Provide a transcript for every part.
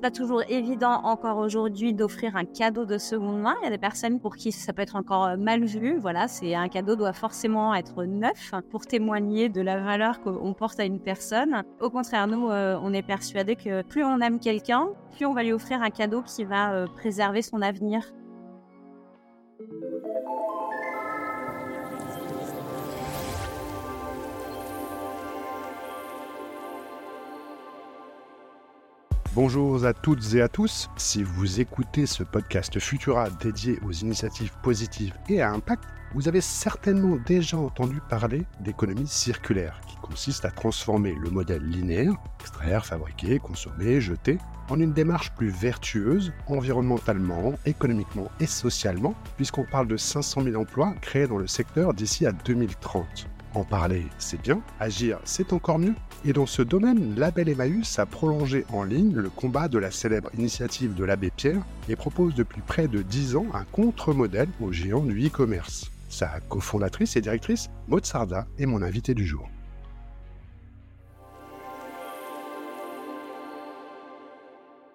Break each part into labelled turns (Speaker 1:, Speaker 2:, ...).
Speaker 1: C'est pas toujours évident encore aujourd'hui d'offrir un cadeau de seconde main. Il y a des personnes pour qui ça peut être encore euh, mal vu. Voilà, c'est un cadeau doit forcément être neuf pour témoigner de la valeur qu'on porte à une personne. Au contraire, nous, euh, on est persuadé que plus on aime quelqu'un, plus on va lui offrir un cadeau qui va euh, préserver son avenir.
Speaker 2: Bonjour à toutes et à tous. Si vous écoutez ce podcast Futura dédié aux initiatives positives et à impact, vous avez certainement déjà entendu parler d'économie circulaire, qui consiste à transformer le modèle linéaire, extraire, fabriquer, consommer, jeter, en une démarche plus vertueuse environnementalement, économiquement et socialement, puisqu'on parle de 500 000 emplois créés dans le secteur d'ici à 2030. En parler, c'est bien, agir, c'est encore mieux. Et dans ce domaine, Label Emmaüs a prolongé en ligne le combat de la célèbre initiative de l'abbé Pierre et propose depuis près de 10 ans un contre-modèle aux géants du e-commerce. Sa cofondatrice et directrice, Maud Sarda, est mon invitée du jour.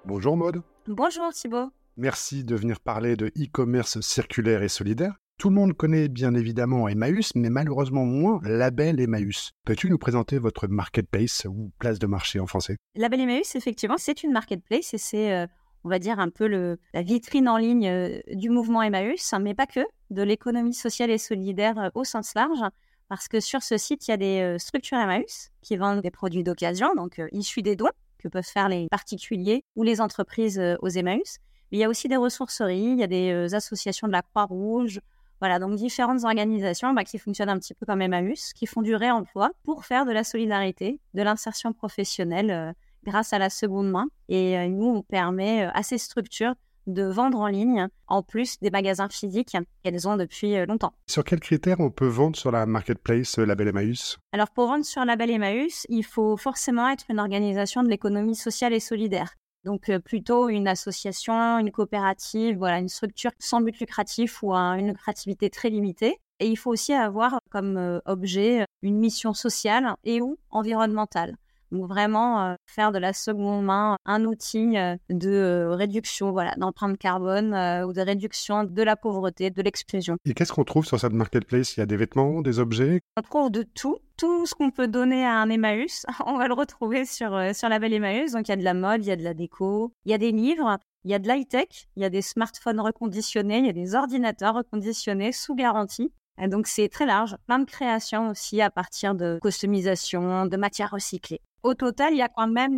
Speaker 2: Bonjour Maud.
Speaker 1: Bonjour Thibault.
Speaker 2: Merci de venir parler de e-commerce circulaire et solidaire. Tout le monde connaît bien évidemment Emmaüs, mais malheureusement moins Label Emmaüs. Peux-tu nous présenter votre marketplace ou place de marché en français?
Speaker 1: Label Emmaüs, effectivement, c'est une marketplace et c'est, euh, on va dire, un peu la vitrine en ligne euh, du mouvement Emmaüs, hein, mais pas que, de l'économie sociale et solidaire euh, au sens large. Parce que sur ce site, il y a des structures Emmaüs qui vendent des produits d'occasion, donc issus des dons que peuvent faire les particuliers ou les entreprises aux Emmaüs. Mais il y a aussi des ressourceries, il y a des associations de la Croix-Rouge, voilà, donc différentes organisations bah, qui fonctionnent un petit peu comme Emmaüs, qui font du réemploi pour faire de la solidarité, de l'insertion professionnelle euh, grâce à la seconde main. Et euh, nous, on permet euh, à ces structures de vendre en ligne, en plus des magasins physiques qu'elles ont depuis longtemps.
Speaker 2: Sur quels critères on peut vendre sur la marketplace Label Emmaüs?
Speaker 1: Alors pour vendre sur Label Emmaüs, il faut forcément être une organisation de l'économie sociale et solidaire. Donc plutôt une association, une coopérative, voilà, une structure sans but lucratif ou une lucrativité très limitée. Et il faut aussi avoir comme objet une mission sociale et ou environnementale. Donc vraiment faire de la seconde main un outil de réduction voilà, d'empreinte carbone ou de réduction de la pauvreté, de l'exclusion.
Speaker 2: Et qu'est-ce qu'on trouve sur cette marketplace? Il y a des vêtements, des objets?
Speaker 1: On trouve de tout tout ce qu'on peut donner à un Emmaüs, on va le retrouver sur, euh, sur la belle Emmaüs. Donc, il y a de la mode, il y a de la déco, il y a des livres, il y a de l'high-tech, il y a des smartphones reconditionnés, il y a des ordinateurs reconditionnés sous garantie. Et donc, c'est très large. Plein de créations aussi à partir de customisation, de matières recyclées. Au total, il y a quand même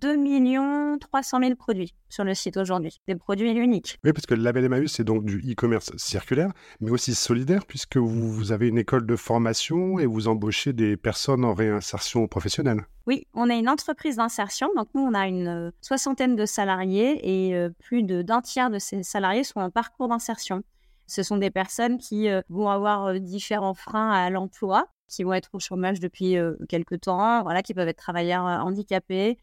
Speaker 1: 2 300 000 produits sur le site aujourd'hui, des produits uniques.
Speaker 2: Oui, parce que le label Emmaüs, c'est donc du e-commerce circulaire, mais aussi solidaire, puisque vous, avez une école de formation et vous embauchez des personnes en réinsertion professionnelle.
Speaker 1: Oui, on a une entreprise d'insertion, donc nous, on a une euh, soixantaine de salariés et euh, plus d'un tiers de ces salariés sont en parcours d'insertion. Ce sont des personnes qui euh, vont avoir différents freins à l'emploi, qui vont être au chômage depuis quelques temps, voilà, qui peuvent être travailleurs handicapés.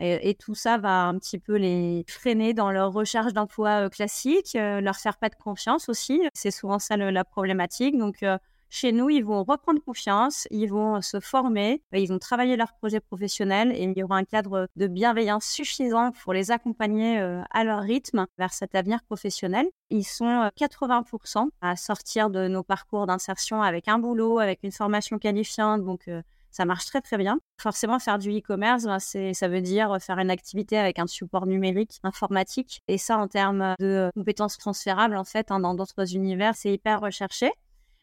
Speaker 1: Et, tout ça va un petit peu les freiner dans leur recherche d'emploi classique, leur faire pas de confiance aussi. C'est souvent ça la problématique. Donc, chez nous, ils vont reprendre confiance, ils vont se former, ils vont travailler leur projet professionnel et il y aura un cadre de bienveillance suffisant pour les accompagner euh, à leur rythme vers cet avenir professionnel. Ils sont 80% euh, à sortir de nos parcours d'insertion avec un boulot, avec une formation qualifiante, donc euh, ça marche très très bien. Forcément, faire du e-commerce, ben, ça veut dire faire une activité avec un support numérique, informatique. Et ça, en termes de compétences transférables, en fait, hein, dans d'autres univers, c'est hyper recherché.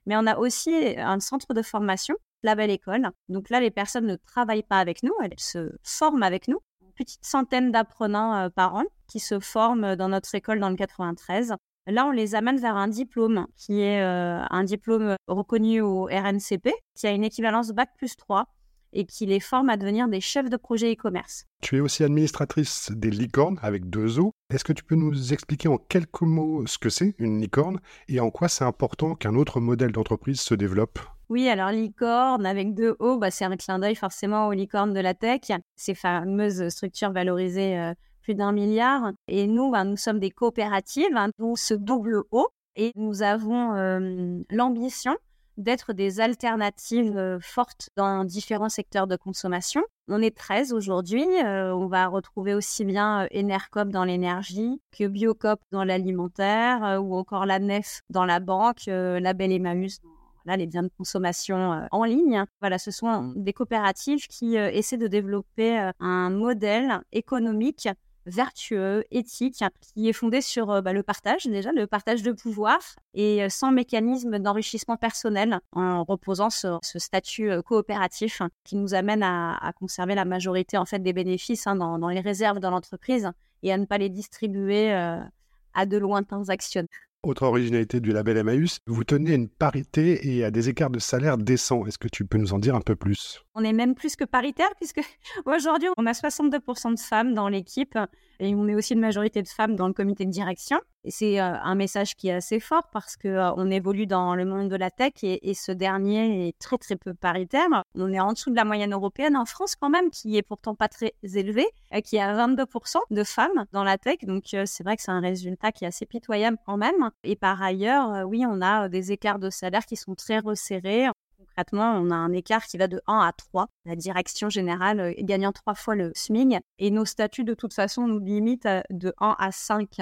Speaker 1: Mais on a aussi un centre de formation, la Belle École. Donc là, les personnes ne travaillent pas avec nous, elles se forment avec nous. Une petite centaine d'apprenants euh, par an qui se forment dans notre école dans le 93. Là, on les amène vers un diplôme qui est euh, un diplôme reconnu au RNCP, qui a une équivalence Bac plus 3 et qui les forme à devenir des chefs de projet e-commerce.
Speaker 2: Tu es aussi administratrice des licornes avec deux O. Est-ce que tu peux nous expliquer en quelques mots ce que c'est une licorne et en quoi c'est important qu'un autre modèle d'entreprise se développe?
Speaker 1: Oui, alors licorne avec deux O, bah, c'est un clin d'œil forcément aux licornes de la tech, ces fameuses structures valorisées euh, plus d'un milliard. Et nous, bah, nous sommes des coopératives, hein, dont ce double O, et nous avons euh, l'ambition d'être des alternatives fortes dans différents secteurs de consommation. On est 13 aujourd'hui. on va retrouver aussi bien Enercop dans l'énergie que Biocop dans l'alimentaire ou encore la NEF dans la banque, la Belle Emmaüs dans les biens de consommation en ligne. Voilà, ce sont des coopératives qui essaient de développer un modèle économique vertueux, éthique, qui est fondé sur euh, bah, le partage déjà, le partage de pouvoir et euh, sans mécanisme d'enrichissement personnel, en reposant sur ce statut euh, coopératif qui nous amène à, conserver la majorité en fait des bénéfices hein, dans, les réserves de l'entreprise et à ne pas les distribuer à de lointains actionnaires.
Speaker 2: Autre originalité du label Emmaüs, vous tenez une parité et à des écarts de salaire décents. Est-ce que tu peux nous en dire un peu plus?
Speaker 1: On est même plus que paritaire puisque aujourd'hui on a 62% de femmes dans l'équipe et on est aussi une majorité de femmes dans le comité de direction. C'est euh, un message qui est assez fort parce que euh, on évolue dans le monde de la tech et, ce dernier est très très peu paritaire. On est en dessous de la moyenne européenne en France quand même, qui est pourtant pas très élevée, euh, qui a 22% de femmes dans la tech. Donc c'est vrai que c'est un résultat qui est assez pitoyable quand même. Et par ailleurs, oui, on a des écarts de salaire qui sont très resserrés concrètement, on a un écart qui va de 1 à 3. La direction générale gagnant trois fois le SMIG. Et nos statuts, de toute façon, nous limitent de 1 à 5.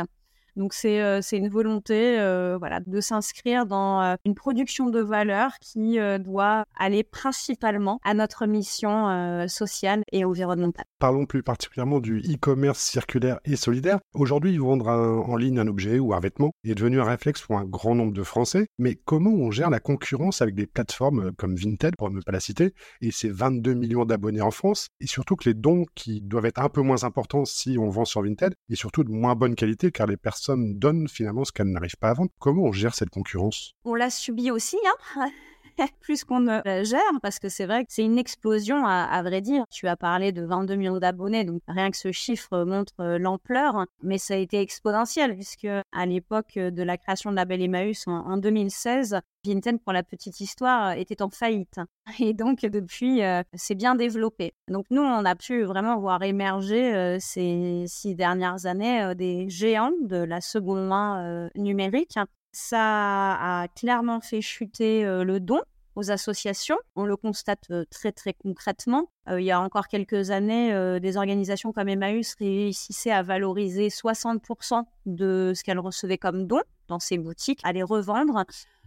Speaker 1: Donc c'est euh, c'est une volonté euh, voilà de s'inscrire dans euh, une production de valeur qui doit aller principalement à notre mission sociale et environnementale.
Speaker 2: Parlons plus particulièrement du e-commerce circulaire et solidaire. Aujourd'hui, vendre en ligne un objet ou un vêtement est devenu un réflexe pour un grand nombre de Français. Mais comment on gère la concurrence avec des plateformes comme Vinted, pour ne pas la citer, et ses 22 millions d'abonnés en France, et surtout que les dons qui doivent être un peu moins importants si on vend sur Vinted, et surtout de moins bonne qualité car les personnes donne finalement ce qu'elle n'arrive pas à vendre. Comment on gère cette concurrence?
Speaker 1: On l'a subi aussi, hein plus qu'on ne la gère, parce que c'est vrai que c'est une explosion, à, vrai dire. Tu as parlé de 22 millions d'abonnés, donc rien que ce chiffre montre euh, l'ampleur, mais ça a été exponentiel, puisque à l'époque de la création de la Belle Emmaüs en, 2016, Vinted, pour la petite histoire, était en faillite. Et donc, depuis, euh, c'est bien développé. Donc, nous, on a pu vraiment voir émerger euh, ces six dernières années des géants de la seconde main numérique ça a clairement fait chuter euh, le don aux associations. On le constate euh, très très concrètement. Euh, il y a encore quelques années, des organisations comme Emmaüs réussissaient à valoriser 60% de ce qu'elles recevaient comme don dans ces boutiques, à les revendre.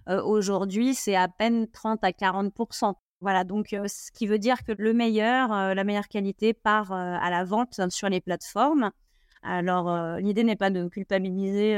Speaker 1: Aujourd'hui, c'est à peine 30 à 40%. Voilà, donc ce qui veut dire que le meilleur, la meilleure qualité part à la vente sur les plateformes. Alors, l'idée n'est pas de culpabiliser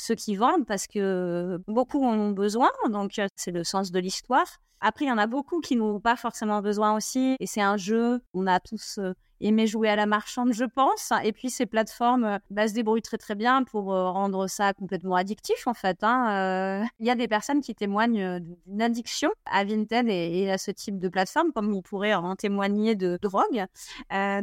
Speaker 1: ceux qui vendent parce que beaucoup en ont besoin, donc euh, c'est le sens de l'histoire. Après, il y en a beaucoup qui n'ont pas forcément besoin aussi, et c'est un jeu, on a tous aimer jouer à la marchande, je pense. Et puis ces plateformes euh, bah, se débrouillent très très bien pour euh, rendre ça complètement addictif en fait. Hein. Euh. Il y a des personnes qui témoignent d'une addiction à Vinted et, à ce type de plateforme, comme vous pourrez en témoigner de drogue.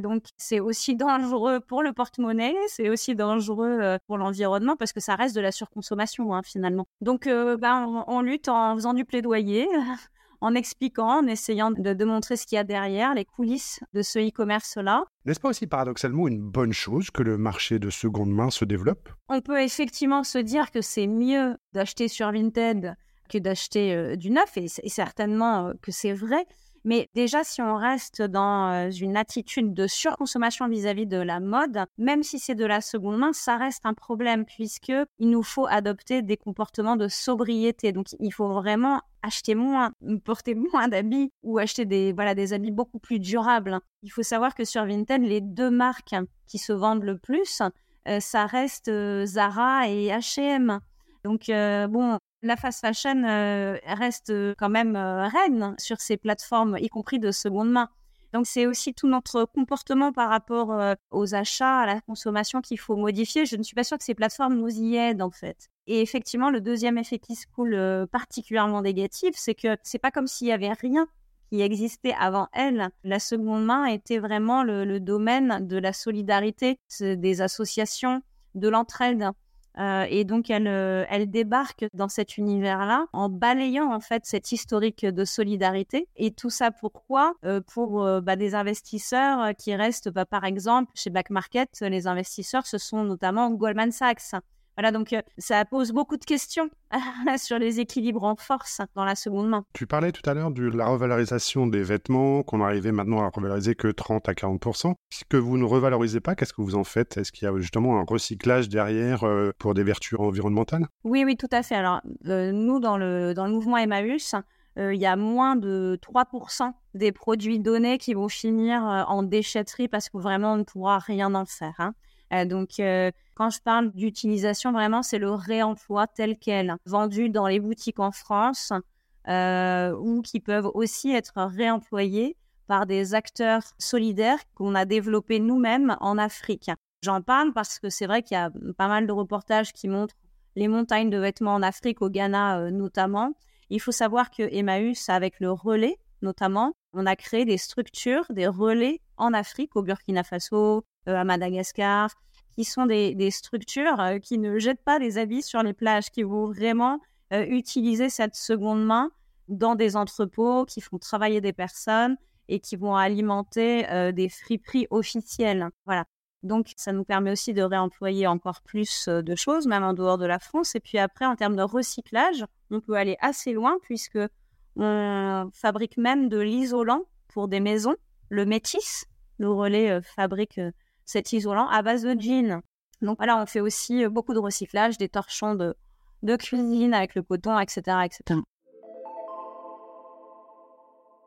Speaker 1: donc c'est aussi dangereux pour le porte-monnaie, c'est aussi dangereux pour l'environnement parce que ça reste de la surconsommation hein, finalement. Donc bah, on lutte en faisant du plaidoyer en expliquant, en essayant de, démontrer montrer ce qu'il y a derrière, les coulisses de ce e-commerce-là.
Speaker 2: N'est-ce pas aussi paradoxalement une bonne chose que le marché de seconde main se développe?
Speaker 1: On peut effectivement se dire que c'est mieux d'acheter sur Vinted que d'acheter euh, du neuf, et, certainement euh, que c'est vrai. Mais déjà, si on reste dans euh, une attitude de surconsommation vis-à-vis de la mode, même si c'est de la seconde main, ça reste un problème puisque il nous faut adopter des comportements de sobriété. Donc, il faut vraiment acheter moins, porter moins d'habits ou acheter des, voilà, des habits beaucoup plus durables. Il faut savoir que sur Vinted, les deux marques qui se vendent le plus, euh, ça reste euh, Zara et H&M. Donc, bon, la fast fashion euh, reste euh, quand même euh, reine sur ces plateformes, y compris de seconde main. Donc c'est aussi tout notre comportement par rapport aux achats, à la consommation qu'il faut modifier. Je ne suis pas sûre que ces plateformes nous y aident en fait. Et effectivement, le deuxième effet qui se coule particulièrement négatif, c'est que c'est pas comme s'il y avait rien qui existait avant elle. La seconde main était vraiment le domaine de la solidarité, des associations, de l'entraide. Euh, et donc, elle, euh, elle débarque dans cet univers-là en balayant en fait cet historique de solidarité. Et tout ça pourquoi? Euh, Pour bah, des investisseurs qui restent, bah, par exemple, chez Back Market, les investisseurs, ce sont notamment Goldman Sachs. Voilà, donc ça pose beaucoup de questions sur les équilibres en force dans la seconde main.
Speaker 2: Tu parlais tout à l'heure de la revalorisation des vêtements, qu'on arrivait maintenant à revaloriser que 30 à 40 Ce que vous ne revalorisez pas, qu'est-ce que vous en faites? Est-ce qu'il y a justement un recyclage derrière pour des vertus environnementales?
Speaker 1: Oui, oui, tout à fait. Alors, nous, dans le, dans le mouvement Emmaüs, il y a moins de 3% des produits donnés qui vont finir en déchetterie parce que vraiment on ne pourra rien en faire. Hein. Euh, donc, euh, quand je parle d'utilisation, vraiment, c'est le réemploi tel quel, vendu dans les boutiques en France euh, ou qui peuvent aussi être réemployés par des acteurs solidaires qu'on a développés nous-mêmes en Afrique. J'en parle parce que c'est vrai qu'il y a pas mal de reportages qui montrent les montagnes de vêtements en Afrique, au Ghana notamment. Il faut savoir que Emmaüs, avec le relais notamment, on a créé des structures, des relais en Afrique, au Burkina Faso, à Madagascar, qui sont des, structures euh, qui ne jettent pas des habits sur les plages, qui vont vraiment euh, utiliser cette seconde main dans des entrepôts, qui font travailler des personnes et qui vont alimenter des friperies officielles. Voilà. Donc, ça nous permet aussi de réemployer encore plus de choses, même en dehors de la France. Et puis après, en termes de recyclage, on peut aller assez loin puisque on fabrique même de l'isolant pour des maisons. Le Métis, le relais fabrique cet isolant à base de jean. Donc voilà, on fait aussi euh, beaucoup de recyclage, des torchons de, de cuisine avec le coton, etc., etc.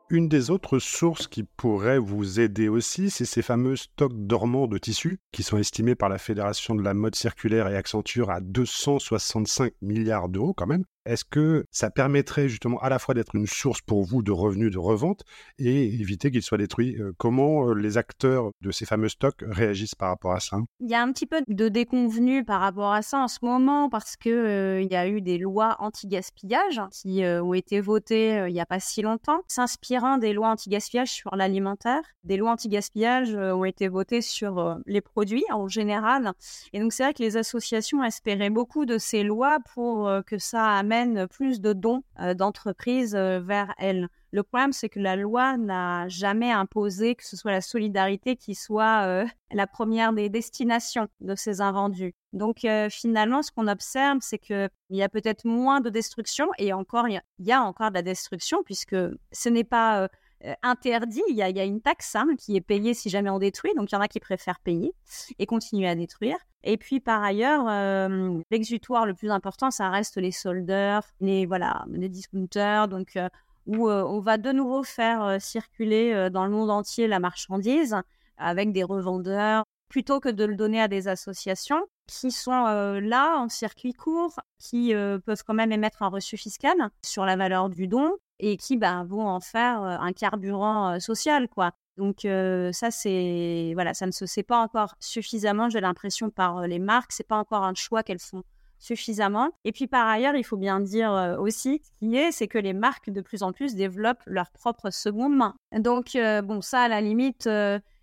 Speaker 2: Une des autres sources qui pourrait vous aider aussi, c'est ces fameux stocks dormants de tissus qui sont estimés par la Fédération de la mode circulaire et Accenture à 265 milliards d'euros quand même. Est-ce que ça permettrait justement à la fois d'être une source pour vous de revenus de revente et éviter qu'ils soient détruits? Euh, Comment euh, les acteurs de ces fameux stocks réagissent par rapport à ça?
Speaker 1: Il y a un petit peu de déconvenu par rapport à ça en ce moment parce que euh, il y a eu des lois anti-gaspillage qui ont été votées il n'y a pas si longtemps, s'inspirant des lois anti-gaspillage sur l'alimentaire. Des lois anti-gaspillage ont été votées sur les produits en général. Et donc c'est vrai que les associations espéraient beaucoup de ces lois pour que ça amène plus de dons euh, d'entreprises euh, vers elles. Le problème, c'est que la loi n'a jamais imposé que ce soit la solidarité qui soit euh, la première des destinations de ces invendus. Donc finalement, ce qu'on observe, c'est qu'il y a peut-être moins de destruction et encore, il y, a encore de la destruction puisque ce n'est pas euh, interdit. Il y, a, une taxe hein, qui est payée si jamais on détruit. Donc, il y en a qui préfèrent payer et continuer à détruire. Et puis, par ailleurs, euh, l'exutoire le plus important, ça reste les soldeurs, les, voilà, les discounters. Donc, euh, où on va de nouveau faire circuler dans le monde entier la marchandise avec des revendeurs plutôt que de le donner à des associations qui sont là en circuit court, qui peuvent quand même émettre un reçu fiscal sur la valeur du don et qui bah, vont en faire un carburant social, quoi. Donc ça, c'est voilà, ça ne se sait pas encore suffisamment, j'ai l'impression, par les marques. C'est pas encore un choix qu'elles font suffisamment. Et puis par ailleurs, il faut bien dire aussi, ce qui est, c'est que les marques de plus en plus développent leur propre seconde main. Donc bon, ça, à la limite,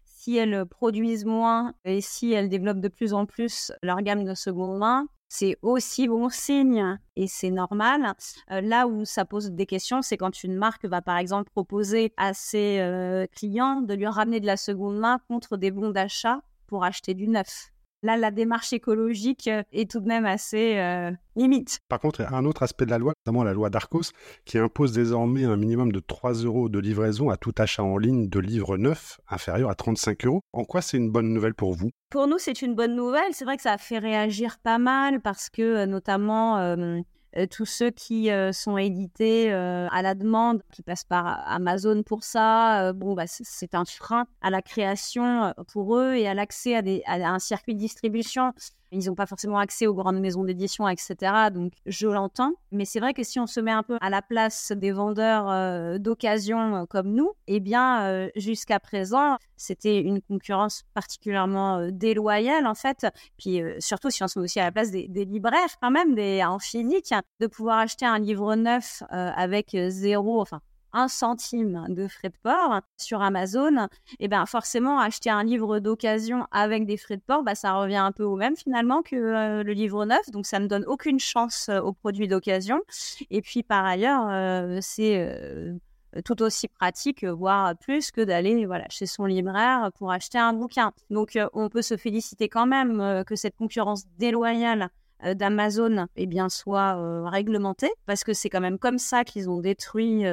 Speaker 1: si elles produisent moins et si elles développent de plus en plus leur gamme de seconde main, c'est aussi bon signe et c'est normal. Euh, là où ça pose des questions, c'est quand une marque va par exemple proposer à ses euh, clients de lui ramener de la seconde main contre des bons d'achat pour acheter du neuf. Là, la démarche écologique euh, est tout de même assez euh, limite.
Speaker 2: Par contre, il y a un autre aspect de la loi, notamment la loi d'Arcos, qui impose désormais un minimum de 3 euros de livraison à tout achat en ligne de livres neufs inférieur à 35 euros. En quoi c'est une bonne nouvelle pour vous?
Speaker 1: Pour nous, c'est une bonne nouvelle. C'est vrai que ça a fait réagir pas mal parce que, euh, notamment, euh, tous ceux qui euh, sont édités euh, à la demande, qui passent par Amazon pour ça, bon, bah, c'est un frein à la création pour eux et à l'accès à, à, un circuit de distribution. Ils n'ont pas forcément accès aux grandes maisons d'édition, etc. Donc, je l'entends. Mais c'est vrai que si on se met un peu à la place des vendeurs euh, d'occasion euh, comme nous, eh bien, euh, jusqu'à présent, c'était une concurrence particulièrement déloyale, en fait. Puis, surtout si on se met aussi à la place des, libraires, quand même, des, en physique, de pouvoir acheter un livre neuf avec zéro, un centime de frais de port sur Amazon, et ben forcément acheter un livre d'occasion avec des frais de port, bah, ça revient un peu au même finalement que euh, le livre neuf, donc ça ne donne aucune chance euh, aux produits d'occasion. Et puis par ailleurs, euh, c'est tout aussi pratique, voire plus que d'aller voilà chez son libraire pour acheter un bouquin. Donc on peut se féliciter quand même que cette concurrence déloyale d'Amazon eh bien, soit réglementé, parce que c'est quand même comme ça qu'ils ont détruit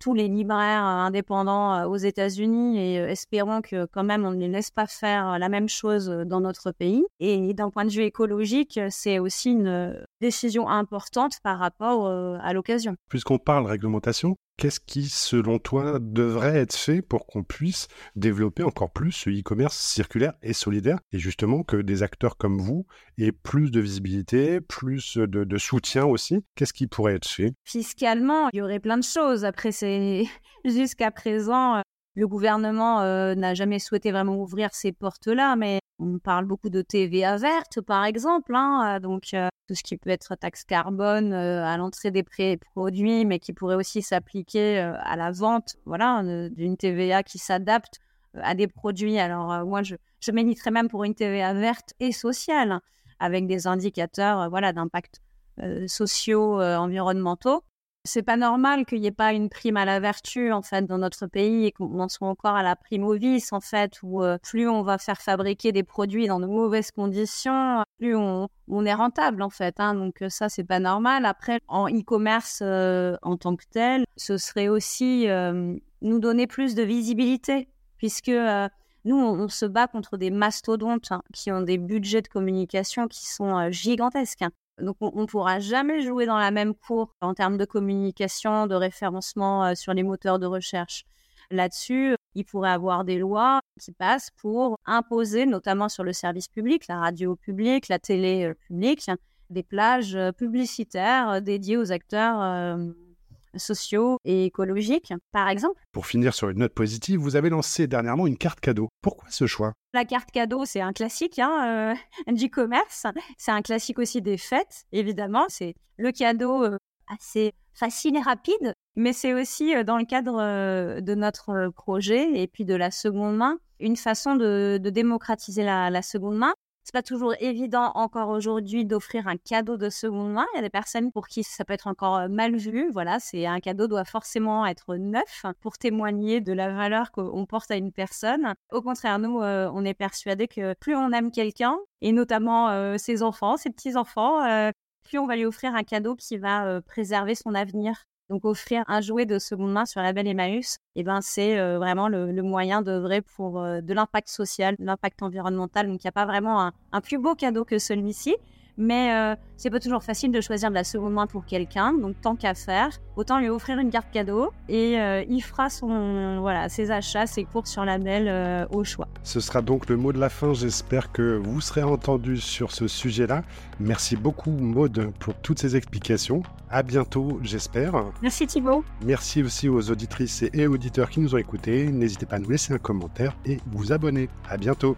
Speaker 1: tous les libraires indépendants aux États-Unis et espérons que quand même on ne les laisse pas faire la même chose dans notre pays. Et d'un point de vue écologique, c'est aussi une décision importante par rapport à l'occasion.
Speaker 2: Puisqu'on parle réglementation, Qu'est-ce qui, selon toi, devrait être fait pour qu'on puisse développer encore plus ce e-commerce circulaire et solidaire et justement que des acteurs comme vous aient plus de visibilité, plus de, soutien aussi? Qu'est-ce qui pourrait être fait?
Speaker 1: Fiscalement, il y aurait plein de choses. Après, c'est jusqu'à présent, le gouvernement euh, n'a jamais souhaité vraiment ouvrir ces portes-là, mais on parle beaucoup de TVA verte, par exemple. Hein, donc, euh, tout ce qui peut être taxe carbone euh, à l'entrée des produits, mais qui pourrait aussi s'appliquer à la vente voilà, d'une TVA qui s'adapte à des produits. Alors, moi, je, je même pour une TVA verte et sociale, avec des indicateurs voilà, d'impact sociaux, environnementaux c'est pas normal qu'il n'y ait pas une prime à la vertu en fait dans notre pays et qu'on en soit encore à la prime au vice en fait où euh, plus on va faire fabriquer des produits dans de mauvaises conditions, plus on, est rentable en fait. Hein. donc euh, ça c'est pas normal. Après en e-commerce euh, en tant que tel, ce serait aussi nous donner plus de visibilité puisque nous, on, se bat contre des mastodontes hein, qui ont des budgets de communication qui sont gigantesques. Hein. Donc, on ne pourra jamais jouer dans la même cour en termes de communication, de référencement euh, sur les moteurs de recherche. Là-dessus, il pourrait avoir des lois qui passent pour imposer, notamment sur le service public, la radio publique, la télé euh, publique, des plages euh, publicitaires dédiées aux acteurs sociaux et écologiques, par exemple.
Speaker 2: Pour finir sur une note positive, vous avez lancé dernièrement une carte cadeau. Pourquoi ce choix?
Speaker 1: La carte cadeau, c'est un classique hein, euh, du commerce. C'est un classique aussi des fêtes, évidemment. C'est le cadeau euh, assez facile et rapide, mais c'est aussi euh, dans le cadre de notre projet et puis de la seconde main, une façon de, démocratiser la seconde main c'est pas toujours évident encore aujourd'hui d'offrir un cadeau de seconde main. Il y a des personnes pour qui ça peut être encore mal vu. Voilà, c'est un cadeau doit forcément être neuf pour témoigner de la valeur qu'on porte à une personne. Au contraire, nous, on est persuadé que plus on aime quelqu'un, et notamment ses enfants, ses petits enfants, plus on va lui offrir un cadeau qui va préserver son avenir. Donc offrir un jouet de seconde main sur la belle Emmaüs, eh ben, c'est euh, vraiment le, moyen d'œuvrer pour euh, de l'impact social, de l'impact environnemental. Donc il n'y a pas vraiment un, plus beau cadeau que celui-ci. Mais euh, c'est pas toujours facile de choisir de la seconde main pour quelqu'un, donc tant qu'à faire, autant lui offrir une carte cadeau et euh, il fera son voilà ses achats, ses courses sur la belle euh, au choix.
Speaker 2: Ce sera donc le mot de la fin. J'espère que vous serez entendu sur ce sujet-là. Merci beaucoup Maude pour toutes ces explications. À bientôt, j'espère.
Speaker 1: Merci Thibault.
Speaker 2: Merci aussi aux auditrices et auditeurs qui nous ont écoutés. N'hésitez pas à nous laisser un commentaire et vous abonner. À bientôt.